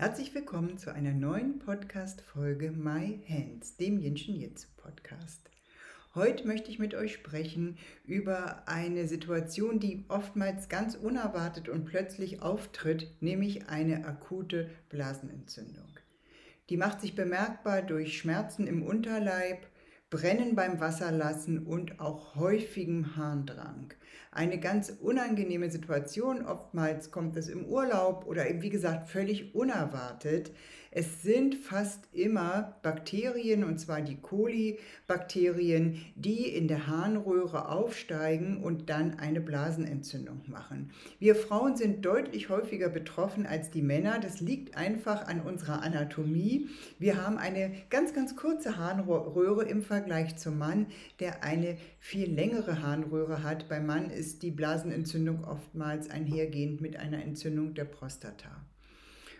Herzlich willkommen zu einer neuen Podcast-Folge My Hands, dem Jinshin Jitsu Podcast. Heute möchte ich mit euch sprechen über eine Situation, die oftmals ganz unerwartet und plötzlich auftritt, nämlich eine akute Blasenentzündung. Die macht sich bemerkbar durch Schmerzen im Unterleib, Brennen beim Wasserlassen und auch häufigem Harndrang. Eine ganz unangenehme Situation. Oftmals kommt es im Urlaub oder wie gesagt völlig unerwartet. Es sind fast immer Bakterien, und zwar die Kolibakterien, die in der Harnröhre aufsteigen und dann eine Blasenentzündung machen. Wir Frauen sind deutlich häufiger betroffen als die Männer. Das liegt einfach an unserer Anatomie. Wir haben eine ganz, ganz kurze Harnröhre im Vergleich zum Mann, der eine viel längere Harnröhre hat. Beim Mann ist die Blasenentzündung oftmals einhergehend mit einer Entzündung der Prostata.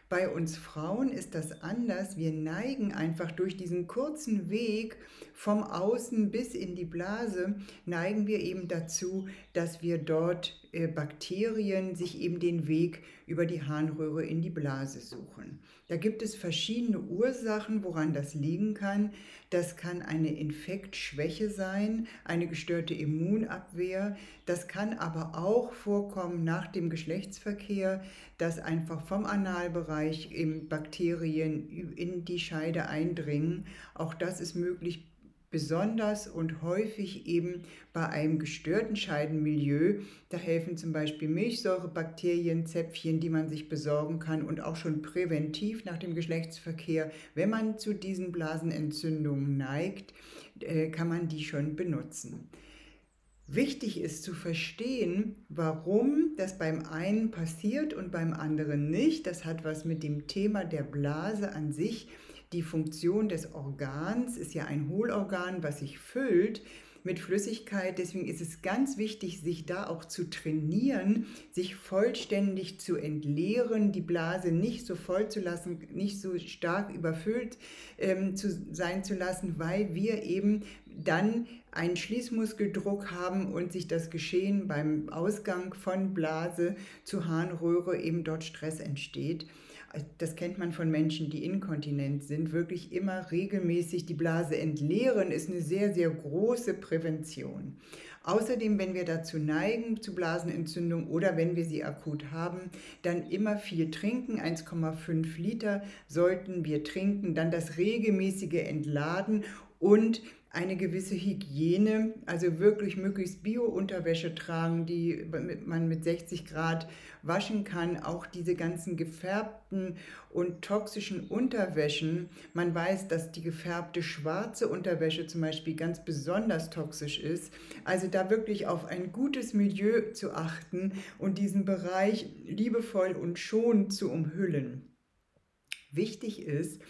Bei uns Frauen ist das anders. Wir neigen einfach durch diesen kurzen Weg vom Außen bis in die Blase, neigen wir eben dazu, dass wir dort äh, Bakterien sich eben den Weg über die Harnröhre in die Blase suchen. Da gibt es verschiedene Ursachen, woran das liegen kann. Das kann eine Infektschwäche sein, eine gestörte Immunabwehr. Das kann aber auch vorkommen nach dem Geschlechtsverkehr, dass einfach vom Analbereich Bakterien in die Scheide eindringen. Auch das ist möglich besonders und häufig eben bei einem gestörten Scheidenmilieu. Da helfen zum Beispiel Milchsäurebakterien, Zäpfchen, die man sich besorgen kann und auch schon präventiv nach dem Geschlechtsverkehr, wenn man zu diesen Blasenentzündungen neigt, äh, kann man die schon benutzen. Wichtig ist zu verstehen, warum das beim einen passiert und beim anderen nicht. Das hat was mit dem Thema der Blase an sich die Funktion des Organs ist ja ein Hohlorgan, was sich füllt mit Flüssigkeit. Deswegen ist es ganz wichtig, sich da auch zu trainieren, sich vollständig zu entleeren, die Blase nicht so voll zu lassen, nicht so stark überfüllt ähm, zu sein zu lassen, weil wir eben dann einen Schließmuskeldruck haben und sich das Geschehen beim Ausgang von Blase zu Harnröhre eben dort Stress entsteht das kennt man von Menschen, die inkontinent sind, wirklich immer regelmäßig die Blase entleeren, ist eine sehr, sehr große Prävention. Außerdem, wenn wir dazu neigen, zu Blasenentzündung oder wenn wir sie akut haben, dann immer viel trinken. 1,5 Liter sollten wir trinken. Dann das regelmäßige Entladen und eine gewisse Hygiene, also wirklich möglichst Bio-Unterwäsche tragen, die man mit 60 Grad waschen kann. Auch diese ganzen gefärbten und toxischen Unterwäschen. Man weiß, dass die gefärbte schwarze Unterwäsche zum Beispiel ganz besonders toxisch ist. Also da wirklich auf ein gutes Milieu zu achten und diesen Bereich liebevoll und schonend zu umhüllen. Wichtig ist,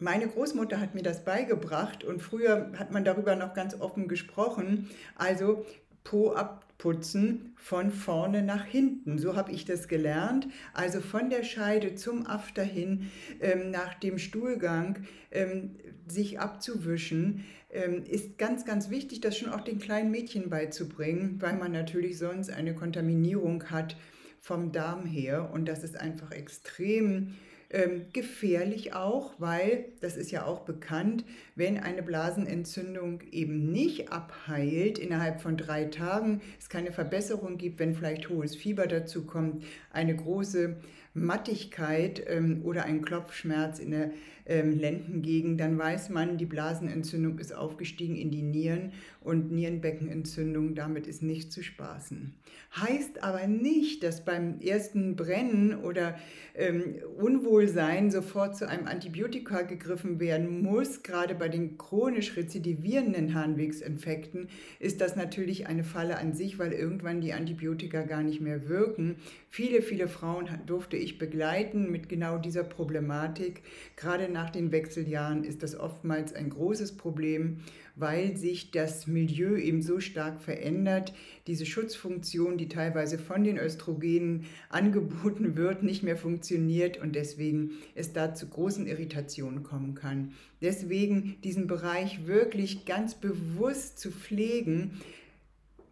meine Großmutter hat mir das beigebracht und früher hat man darüber noch ganz offen gesprochen. Also Po abputzen von vorne nach hinten. So habe ich das gelernt. Also von der Scheide zum After hin ähm, nach dem Stuhlgang ähm, sich abzuwischen, ähm, ist ganz, ganz wichtig, das schon auch den kleinen Mädchen beizubringen, weil man natürlich sonst eine Kontaminierung hat vom Darm her. Und das ist einfach extrem ähm, gefährlich auch, weil, das ist ja auch bekannt, wenn eine Blasenentzündung eben nicht abheilt innerhalb von drei Tagen, es keine Verbesserung gibt, wenn vielleicht hohes Fieber dazu kommt, eine große Mattigkeit ähm, oder ein Klopfschmerz in der ähm, Lendengegend, dann weiß man, die Blasenentzündung ist aufgestiegen in die Nieren und Nierenbeckenentzündung, damit ist nicht zu spaßen. Heißt aber nicht, dass beim ersten Brennen oder ähm, Unwohlsein sofort zu einem Antibiotika gegriffen werden muss. Gerade bei den chronisch rezidivierenden Harnwegsinfekten ist das natürlich eine Falle an sich, weil irgendwann die Antibiotika gar nicht mehr wirken. Viele, viele Frauen durfte ich begleiten mit genau dieser Problematik. Gerade nach den Wechseljahren ist das oftmals ein großes Problem, weil sich das Milieu eben so stark verändert, diese Schutzfunktion, die teilweise von den Östrogenen angeboten wird, nicht mehr funktioniert und deswegen es da zu großen Irritationen kommen kann. Deswegen diesen Bereich wirklich ganz bewusst zu pflegen,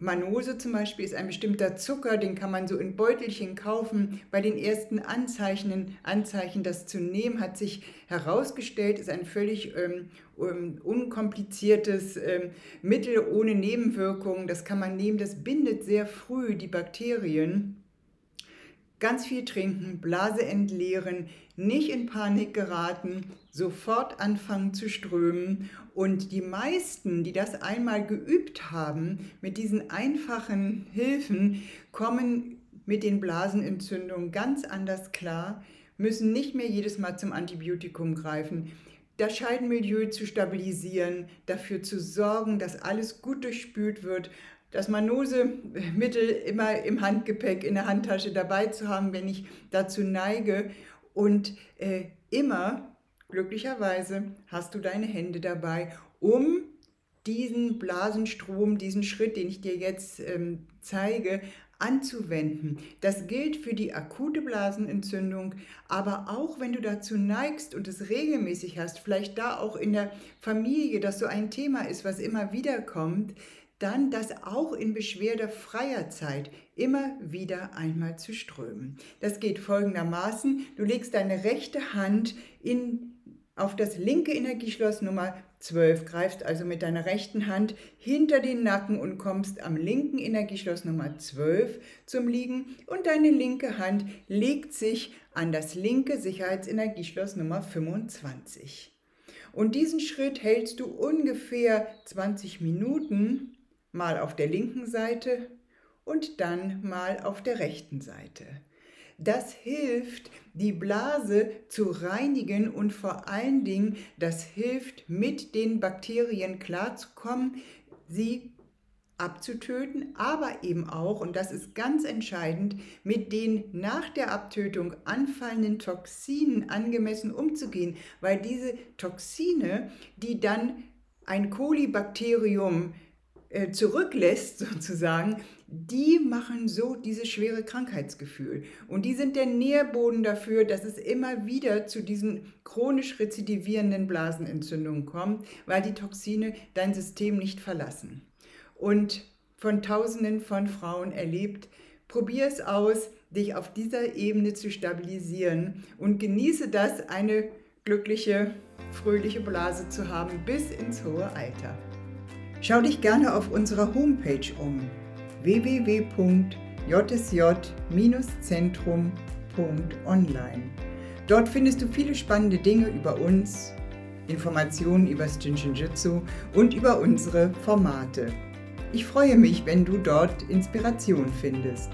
Manose zum Beispiel ist ein bestimmter Zucker, den kann man so in Beutelchen kaufen. Bei den ersten Anzeichen, Anzeichen das zu nehmen, hat sich herausgestellt, ist ein völlig ähm, ähm, unkompliziertes ähm, Mittel ohne Nebenwirkungen. Das kann man nehmen, das bindet sehr früh die Bakterien. Ganz viel trinken, Blase entleeren, nicht in Panik geraten, sofort anfangen zu strömen. Und die meisten, die das einmal geübt haben, mit diesen einfachen Hilfen, kommen mit den Blasenentzündungen ganz anders klar, müssen nicht mehr jedes Mal zum Antibiotikum greifen das Scheidenmilieu zu stabilisieren, dafür zu sorgen, dass alles gut durchspült wird, das Manosemittel immer im Handgepäck, in der Handtasche dabei zu haben, wenn ich dazu neige. Und äh, immer, glücklicherweise, hast du deine Hände dabei, um diesen Blasenstrom, diesen Schritt, den ich dir jetzt ähm, zeige, anzuwenden. Das gilt für die akute Blasenentzündung, aber auch wenn du dazu neigst und es regelmäßig hast, vielleicht da auch in der Familie, dass so ein Thema ist, was immer wieder kommt, dann das auch in beschwerdefreier Zeit immer wieder einmal zu strömen. Das geht folgendermaßen. Du legst deine rechte Hand in, auf das linke Energieschloss Nummer 12, greifst also mit deiner rechten Hand hinter den Nacken und kommst am linken Energieschloss Nummer 12 zum Liegen und deine linke Hand legt sich an das linke Sicherheitsenergieschloss Nummer 25. Und diesen Schritt hältst du ungefähr 20 Minuten mal auf der linken Seite und dann mal auf der rechten Seite. Das hilft, die Blase zu reinigen und vor allen Dingen, das hilft, mit den Bakterien klarzukommen, sie abzutöten, aber eben auch, und das ist ganz entscheidend, mit den nach der Abtötung anfallenden Toxinen angemessen umzugehen, weil diese Toxine, die dann ein Kolibakterium äh, zurücklässt, sozusagen, die machen so dieses schwere Krankheitsgefühl. Und die sind der Nährboden dafür, dass es immer wieder zu diesen chronisch rezidivierenden Blasenentzündungen kommt, weil die Toxine dein System nicht verlassen. Und von Tausenden von Frauen erlebt, probier es aus, dich auf dieser Ebene zu stabilisieren und genieße das, eine glückliche, fröhliche Blase zu haben bis ins hohe Alter. Schau dich gerne auf unserer Homepage um www.jsj-zentrum.online. Dort findest du viele spannende Dinge über uns, Informationen über das Jinshinjutsu und über unsere Formate. Ich freue mich, wenn du dort Inspiration findest.